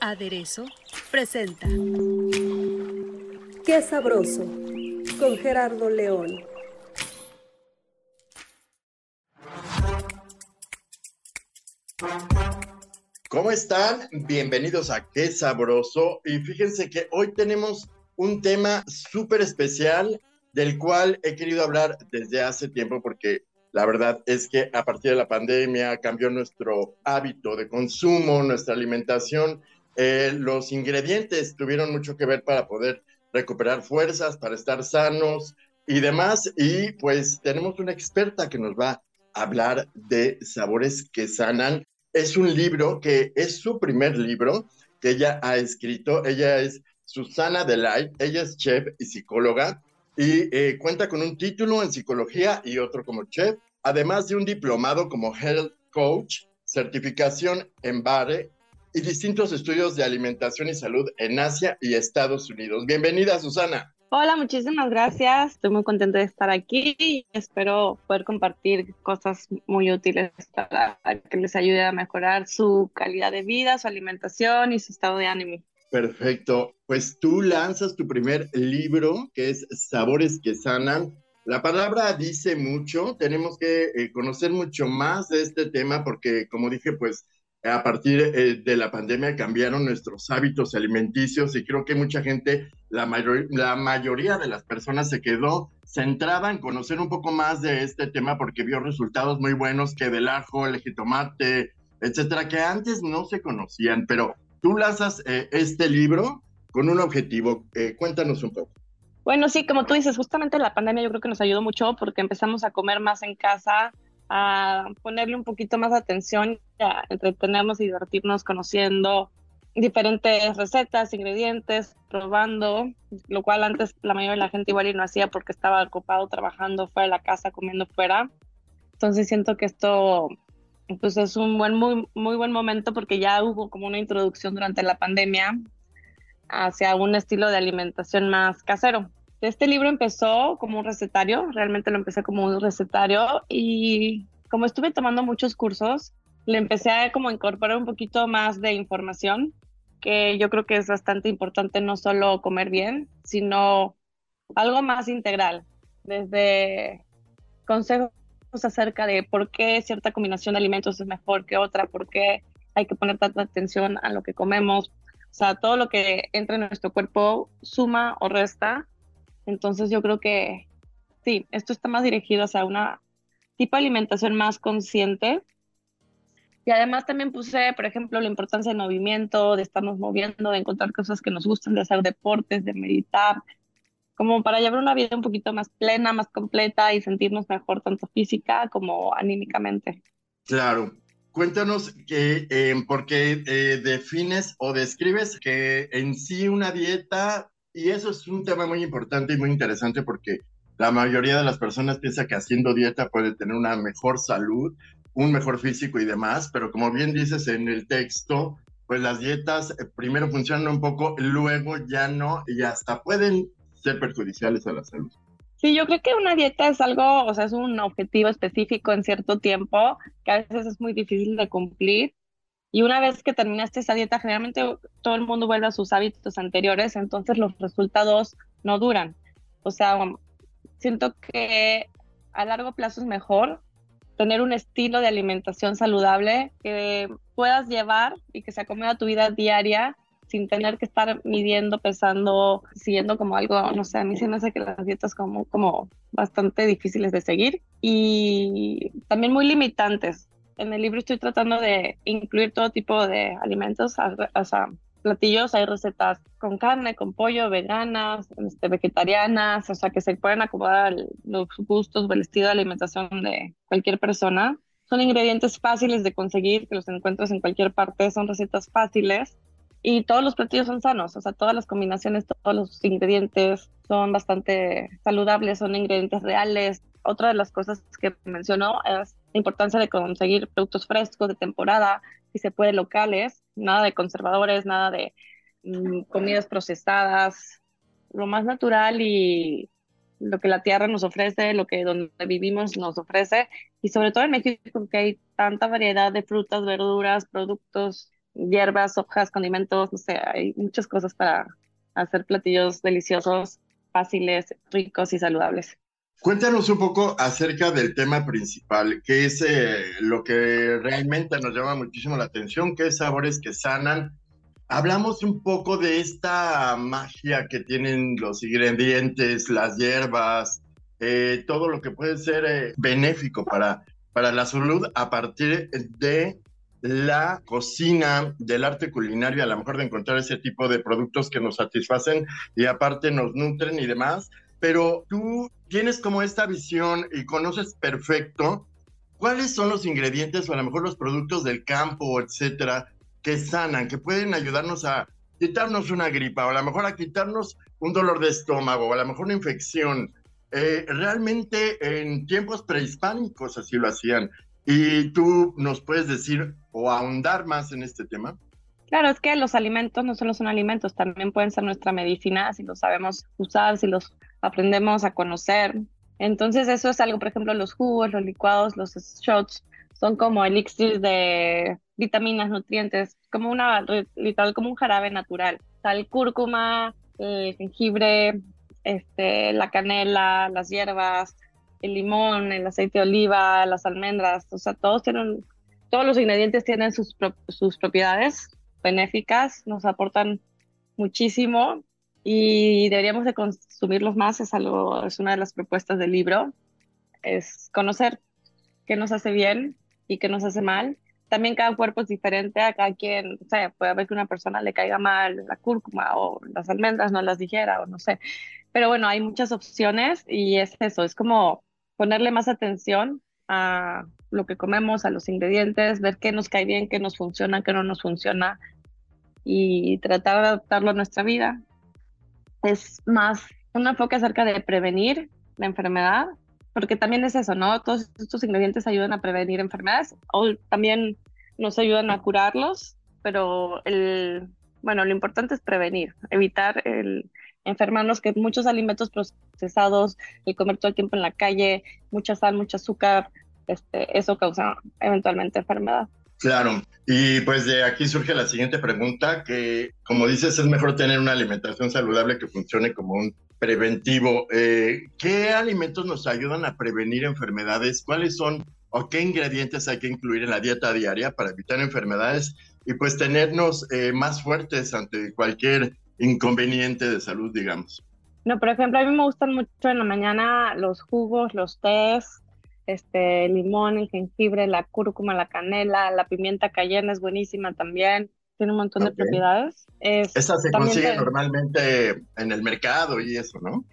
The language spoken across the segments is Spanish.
Aderezo presenta Qué sabroso con Gerardo León. ¿Cómo están? Bienvenidos a Qué Sabroso. Y fíjense que hoy tenemos un tema súper especial del cual he querido hablar desde hace tiempo porque la verdad es que a partir de la pandemia cambió nuestro hábito de consumo, nuestra alimentación. Eh, los ingredientes tuvieron mucho que ver para poder recuperar fuerzas, para estar sanos y demás. Y pues tenemos una experta que nos va a hablar de sabores que sanan es un libro que es su primer libro que ella ha escrito. Ella es Susana Delay, ella es chef y psicóloga y eh, cuenta con un título en psicología y otro como chef, además de un diplomado como health coach, certificación en BARE y distintos estudios de alimentación y salud en Asia y Estados Unidos. Bienvenida, Susana. Hola, muchísimas gracias. Estoy muy contenta de estar aquí y espero poder compartir cosas muy útiles para que les ayude a mejorar su calidad de vida, su alimentación y su estado de ánimo. Perfecto. Pues tú lanzas tu primer libro, que es Sabores que Sanan. La palabra dice mucho, tenemos que eh, conocer mucho más de este tema porque, como dije, pues a partir eh, de la pandemia cambiaron nuestros hábitos alimenticios y creo que mucha gente, la, la mayoría de las personas se quedó centrada en conocer un poco más de este tema porque vio resultados muy buenos que del ajo, el jitomate, etcétera, que antes no se conocían. Pero tú lanzas eh, este libro con un objetivo. Eh, cuéntanos un poco. Bueno, sí, como tú dices, justamente la pandemia yo creo que nos ayudó mucho porque empezamos a comer más en casa, a ponerle un poquito más atención, a entretenernos y divertirnos conociendo diferentes recetas, ingredientes, probando, lo cual antes la mayoría de la gente igual no hacía porque estaba ocupado trabajando fuera de la casa, comiendo fuera. Entonces siento que esto pues es un buen muy muy buen momento porque ya hubo como una introducción durante la pandemia hacia un estilo de alimentación más casero. Este libro empezó como un recetario, realmente lo empecé como un recetario y como estuve tomando muchos cursos, le empecé a como incorporar un poquito más de información, que yo creo que es bastante importante no solo comer bien, sino algo más integral, desde consejos acerca de por qué cierta combinación de alimentos es mejor que otra, por qué hay que poner tanta atención a lo que comemos, o sea, todo lo que entra en nuestro cuerpo suma o resta entonces yo creo que sí, esto está más dirigido hacia una tipo de alimentación más consciente. Y además también puse, por ejemplo, la importancia del movimiento, de estarnos moviendo, de encontrar cosas que nos gustan, de hacer deportes, de meditar, como para llevar una vida un poquito más plena, más completa y sentirnos mejor tanto física como anímicamente. Claro. Cuéntanos que, eh, por qué eh, defines o describes que en sí una dieta y eso es un tema muy importante y muy interesante porque la mayoría de las personas piensa que haciendo dieta puede tener una mejor salud, un mejor físico y demás, pero como bien dices en el texto, pues las dietas eh, primero funcionan un poco, luego ya no y hasta pueden perjudiciales a la salud. Sí, yo creo que una dieta es algo, o sea, es un objetivo específico en cierto tiempo que a veces es muy difícil de cumplir y una vez que terminaste esa dieta, generalmente todo el mundo vuelve a sus hábitos anteriores, entonces los resultados no duran. O sea, siento que a largo plazo es mejor tener un estilo de alimentación saludable que puedas llevar y que se acomode a tu vida diaria sin tener que estar midiendo, pesando, siguiendo como algo, no sé, a mí se me hace que las dietas como, como bastante difíciles de seguir y también muy limitantes en el libro estoy tratando de incluir todo tipo de alimentos, o sea, platillos hay recetas con carne, con pollo, veganas, este, vegetarianas, o sea, que se pueden acomodar los gustos o el estilo de alimentación de cualquier persona. Son ingredientes fáciles de conseguir, que los encuentras en cualquier parte, son recetas fáciles y todos los platillos son sanos, o sea, todas las combinaciones, todos los ingredientes son bastante saludables, son ingredientes reales. Otra de las cosas que mencionó es la importancia de conseguir productos frescos de temporada, si se puede locales, nada de conservadores, nada de mm, comidas procesadas, lo más natural y lo que la tierra nos ofrece, lo que donde vivimos nos ofrece y sobre todo en México que hay tanta variedad de frutas, verduras, productos hierbas, hojas, condimentos, no sé, hay muchas cosas para hacer platillos deliciosos, fáciles, ricos y saludables. Cuéntanos un poco acerca del tema principal, que es eh, lo que realmente nos llama muchísimo la atención, que es sabores que sanan. Hablamos un poco de esta magia que tienen los ingredientes, las hierbas, eh, todo lo que puede ser eh, benéfico para, para la salud a partir de la cocina, del arte culinario, a lo mejor de encontrar ese tipo de productos que nos satisfacen y aparte nos nutren y demás. Pero tú tienes como esta visión y conoces perfecto cuáles son los ingredientes o a lo mejor los productos del campo, etcétera, que sanan, que pueden ayudarnos a quitarnos una gripa o a lo mejor a quitarnos un dolor de estómago o a lo mejor una infección. Eh, realmente en tiempos prehispánicos así lo hacían. ¿Y tú nos puedes decir o ahondar más en este tema? Claro, es que los alimentos no solo son alimentos, también pueden ser nuestra medicina si los sabemos usar, si los aprendemos a conocer. Entonces eso es algo, por ejemplo, los jugos, los licuados, los shots, son como elixir de vitaminas, nutrientes, como una, literal, como un jarabe natural. Tal cúrcuma, el jengibre, este, la canela, las hierbas, el limón, el aceite de oliva, las almendras, o sea, todos tienen, todos los ingredientes tienen sus, sus propiedades benéficas, nos aportan muchísimo y deberíamos de consumirlos más, es algo, es una de las propuestas del libro, es conocer qué nos hace bien y qué nos hace mal. También cada cuerpo es diferente, a cada quien, o sea, puede haber que una persona le caiga mal la cúrcuma o las almendras no las dijera o no sé. Pero bueno, hay muchas opciones y es eso, es como ponerle más atención a lo que comemos, a los ingredientes, ver qué nos cae bien, qué nos funciona, qué no nos funciona y tratar de adaptarlo a nuestra vida. Es más un enfoque acerca de prevenir la enfermedad, porque también es eso, ¿no? Todos estos ingredientes ayudan a prevenir enfermedades o también nos ayudan a curarlos, pero el, bueno, lo importante es prevenir, evitar el, enfermarnos, que muchos alimentos procesados, el comer todo el tiempo en la calle, mucha sal, mucho azúcar, este, eso causa eventualmente enfermedad. Claro, y pues de aquí surge la siguiente pregunta, que como dices, es mejor tener una alimentación saludable que funcione como un preventivo. Eh, ¿Qué alimentos nos ayudan a prevenir enfermedades? ¿Cuáles son o qué ingredientes hay que incluir en la dieta diaria para evitar enfermedades y pues tenernos eh, más fuertes ante cualquier inconveniente de salud, digamos. No, por ejemplo, a mí me gustan mucho en la mañana los jugos, los tés, este, el limón, el jengibre, la cúrcuma, la canela, la pimienta cayena es buenísima también. Tiene un montón de propiedades. Esa se consigue normalmente en el mercado y eso, ¿no?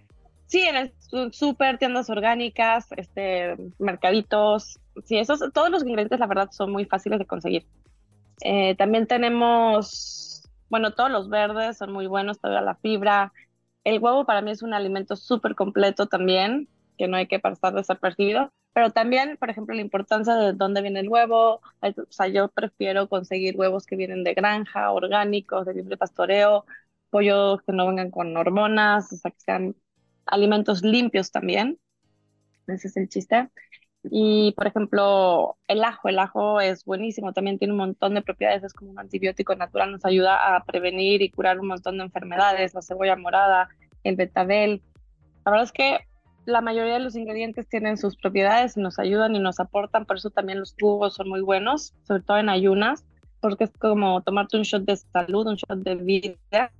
Sí, en el súper, tiendas orgánicas, este, mercaditos. Sí, esos, todos los ingredientes, la verdad, son muy fáciles de conseguir. Eh, también tenemos bueno, todos los verdes son muy buenos, toda la fibra. El huevo para mí es un alimento súper completo también, que no hay que pasar desapercibido. Pero también, por ejemplo, la importancia de dónde viene el huevo. O sea, yo prefiero conseguir huevos que vienen de granja, orgánicos, de libre pastoreo, pollos que no vengan con hormonas, o sea, que sean alimentos limpios también. Ese es el chiste. Y, por ejemplo, el ajo, el ajo es buenísimo, también tiene un montón de propiedades, es como un antibiótico natural, nos ayuda a prevenir y curar un montón de enfermedades, la cebolla morada, el betabel. La verdad es que la mayoría de los ingredientes tienen sus propiedades y nos ayudan y nos aportan, por eso también los jugos son muy buenos, sobre todo en ayunas, porque es como tomarte un shot de salud, un shot de vida.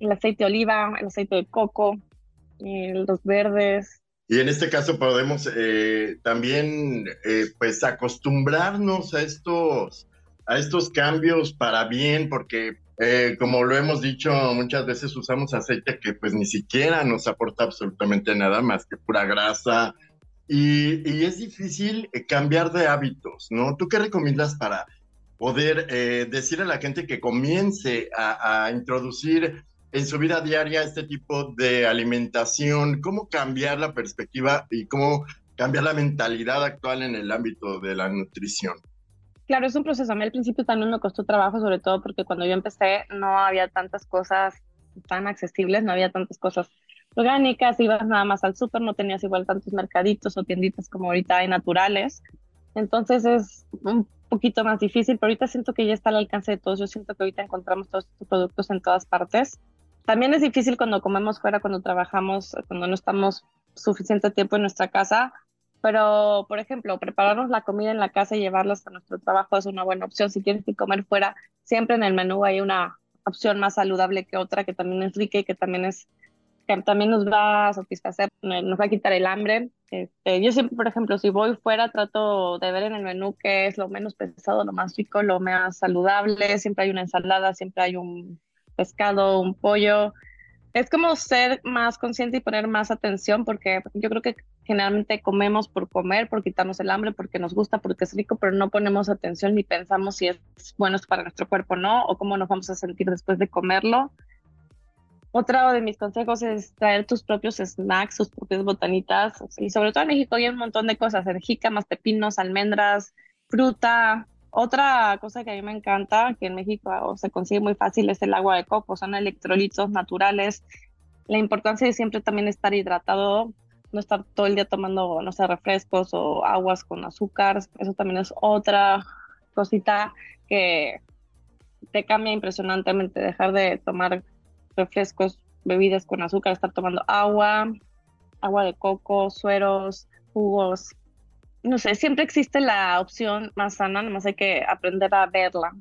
El aceite de oliva, el aceite de coco, eh, los verdes, y en este caso podemos eh, también eh, pues acostumbrarnos a estos, a estos cambios para bien, porque eh, como lo hemos dicho muchas veces, usamos aceite que pues ni siquiera nos aporta absolutamente nada más que pura grasa. Y, y es difícil eh, cambiar de hábitos, ¿no? ¿Tú qué recomiendas para poder eh, decir a la gente que comience a, a introducir en su vida diaria este tipo de alimentación? ¿Cómo cambiar la perspectiva y cómo cambiar la mentalidad actual en el ámbito de la nutrición? Claro, es un proceso. A mí al principio también me costó trabajo, sobre todo porque cuando yo empecé no había tantas cosas tan accesibles, no había tantas cosas orgánicas, ibas nada más al súper, no tenías igual tantos mercaditos o tienditas como ahorita hay naturales. Entonces es un poquito más difícil, pero ahorita siento que ya está al alcance de todos. Yo siento que ahorita encontramos todos estos productos en todas partes. También es difícil cuando comemos fuera, cuando trabajamos, cuando no estamos suficiente tiempo en nuestra casa, pero, por ejemplo, prepararnos la comida en la casa y llevarla hasta nuestro trabajo es una buena opción. Si tienes que comer fuera, siempre en el menú hay una opción más saludable que otra, que también es rica y que también es que también nos va a satisfacer, nos va a quitar el hambre. Este, yo siempre, por ejemplo, si voy fuera, trato de ver en el menú qué es lo menos pesado, lo más rico, lo más saludable. Siempre hay una ensalada, siempre hay un pescado, un pollo es como ser más consciente y poner más atención porque yo creo que generalmente comemos por comer, por quitarnos el hambre, porque nos gusta, porque es rico, pero no ponemos atención ni pensamos si es bueno para nuestro cuerpo o no, o cómo nos vamos a sentir después de comerlo. Otro de mis consejos es traer tus propios snacks, tus propias botanitas, y sobre todo en México hay un montón de cosas, más pepinos, almendras, fruta, otra cosa que a mí me encanta, que en México se consigue muy fácil, es el agua de coco, son electrolitos naturales. La importancia de siempre también estar hidratado, no estar todo el día tomando, no sé, refrescos o aguas con azúcar, eso también es otra cosita que te cambia impresionantemente, dejar de tomar refrescos, bebidas con azúcar, estar tomando agua, agua de coco, sueros, jugos, no sé, siempre existe la opción más sana, nomás hay que aprender a verla,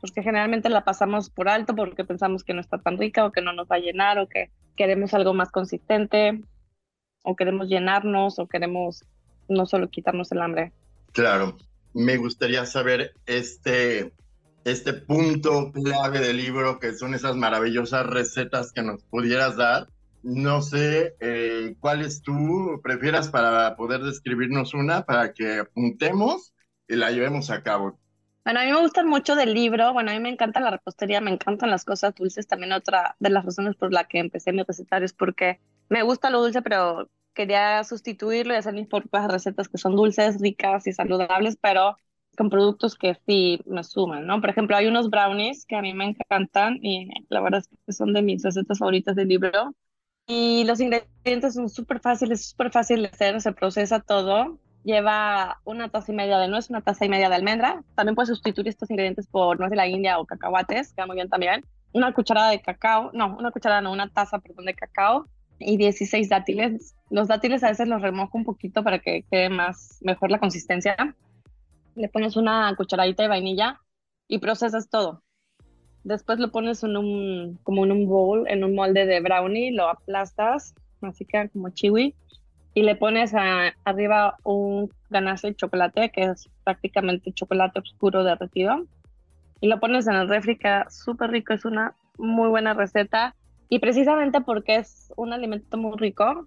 porque generalmente la pasamos por alto porque pensamos que no está tan rica o que no nos va a llenar o que queremos algo más consistente o queremos llenarnos o queremos no solo quitarnos el hambre. Claro, me gustaría saber este, este punto clave del libro, que son esas maravillosas recetas que nos pudieras dar no sé eh, cuáles tú prefieras para poder describirnos una, para que apuntemos y la llevemos a cabo. Bueno, a mí me gustan mucho del libro, bueno, a mí me encanta la repostería, me encantan las cosas dulces, también otra de las razones por la que empecé mi recetario es porque me gusta lo dulce, pero quería sustituirlo y hacer mis propias recetas que son dulces, ricas y saludables, pero con productos que sí me suman, ¿no? Por ejemplo, hay unos brownies que a mí me encantan y la verdad es que son de mis recetas favoritas del libro, y los ingredientes son súper fáciles, súper fácil de hacer, se procesa todo. Lleva una taza y media de nuez, una taza y media de almendra. También puedes sustituir estos ingredientes por nuez de la India o cacahuates, queda muy bien también. Una cucharada de cacao, no, una cucharada, no, una taza, perdón, de cacao y 16 dátiles. Los dátiles a veces los remojo un poquito para que quede más, mejor la consistencia. Le pones una cucharadita de vainilla y procesas todo. Después lo pones en un, como en un bowl, en un molde de brownie, lo aplastas, así queda como chiwi, y le pones arriba un ganache de chocolate, que es prácticamente chocolate oscuro derretido, y lo pones en el refri, queda súper rico, es una muy buena receta, y precisamente porque es un alimento muy rico,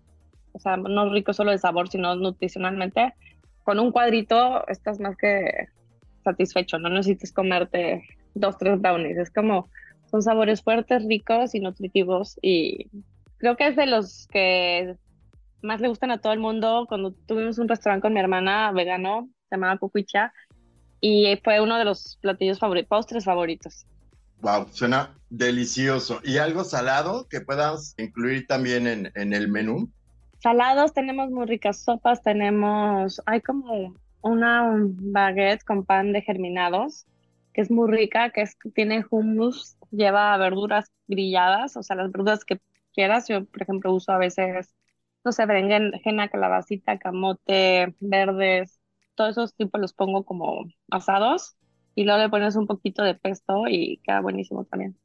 o sea, no rico solo de sabor, sino nutricionalmente, con un cuadrito estás más que satisfecho, no necesitas comerte dos, tres brownies. Es como, son sabores fuertes, ricos y nutritivos y creo que es de los que más le gustan a todo el mundo. Cuando tuvimos un restaurante con mi hermana vegano, se llamaba Cucuicha, y fue uno de los platillos favoritos, postres favoritos. Wow, suena delicioso. ¿Y algo salado que puedas incluir también en, en el menú? Salados tenemos muy ricas sopas, tenemos, hay como una baguette con pan de germinados es muy rica, que es, tiene hummus, lleva verduras grilladas, o sea, las verduras que quieras. Yo, por ejemplo, uso a veces, no sé, berenjena, calabacita, camote, verdes, todos esos tipos los pongo como asados y luego le pones un poquito de pesto y queda buenísimo también.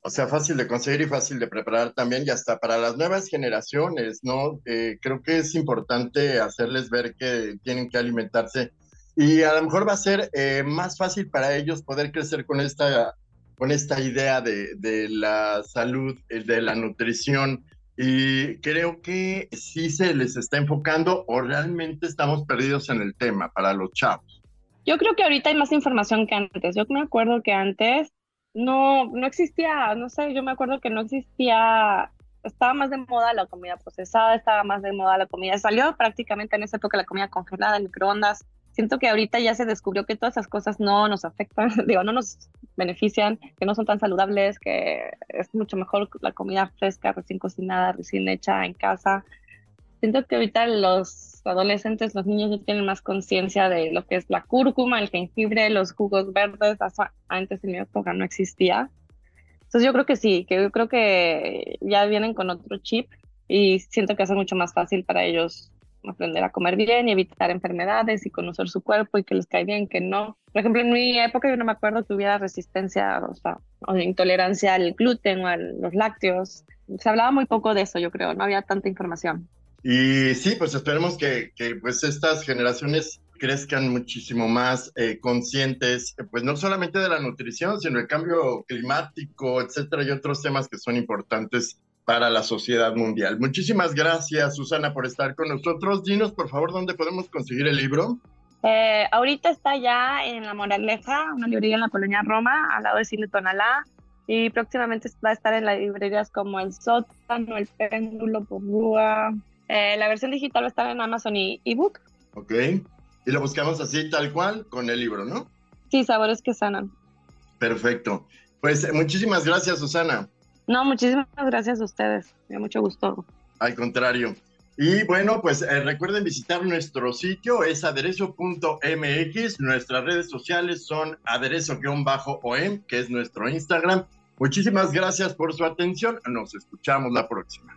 O sea, fácil de conseguir y fácil de preparar también, y hasta para las nuevas generaciones, ¿no? Eh, creo que es importante hacerles ver que tienen que alimentarse y a lo mejor va a ser eh, más fácil para ellos poder crecer con esta con esta idea de, de la salud, de la nutrición. Y creo que sí se les está enfocando o realmente estamos perdidos en el tema para los chavos. Yo creo que ahorita hay más información que antes. Yo me acuerdo que antes no, no existía, no sé, yo me acuerdo que no existía, estaba más de moda la comida procesada, estaba más de moda la comida, salió prácticamente en esa época la comida congelada, microondas. Siento que ahorita ya se descubrió que todas esas cosas no nos afectan, digo, no nos benefician, que no son tan saludables, que es mucho mejor la comida fresca, recién cocinada, recién hecha en casa. Siento que ahorita los adolescentes, los niños ya tienen más conciencia de lo que es la cúrcuma, el jengibre, los jugos verdes. Antes en mi época no existía. Entonces yo creo que sí, que yo creo que ya vienen con otro chip y siento que hace mucho más fácil para ellos aprender a comer bien y evitar enfermedades y conocer su cuerpo y que les cae bien, que no. Por ejemplo, en mi época yo no me acuerdo que hubiera resistencia o, sea, o intolerancia al gluten o a los lácteos. Se hablaba muy poco de eso, yo creo, no había tanta información. Y sí, pues esperemos que, que pues estas generaciones crezcan muchísimo más eh, conscientes, pues no solamente de la nutrición, sino el cambio climático, etcétera, y otros temas que son importantes para la sociedad mundial. Muchísimas gracias, Susana, por estar con nosotros. Dinos, por favor, dónde podemos conseguir el libro. Eh, ahorita está ya en La Moraleja, una librería en la colonia Roma, al lado de Cine Tonalá, y próximamente va a estar en las librerías como El Sótano, El Péndulo, Porrúa, eh, la versión digital va a estar en Amazon y ebook. Ok. Y lo buscamos así, tal cual, con el libro, ¿no? Sí, sabores que sanan. Perfecto. Pues eh, muchísimas gracias, Susana. No, muchísimas gracias a ustedes. Me da mucho gusto. Al contrario. Y bueno, pues eh, recuerden visitar nuestro sitio, es aderezo.mx. Nuestras redes sociales son aderezo-om, que es nuestro Instagram. Muchísimas gracias por su atención. Nos escuchamos la próxima.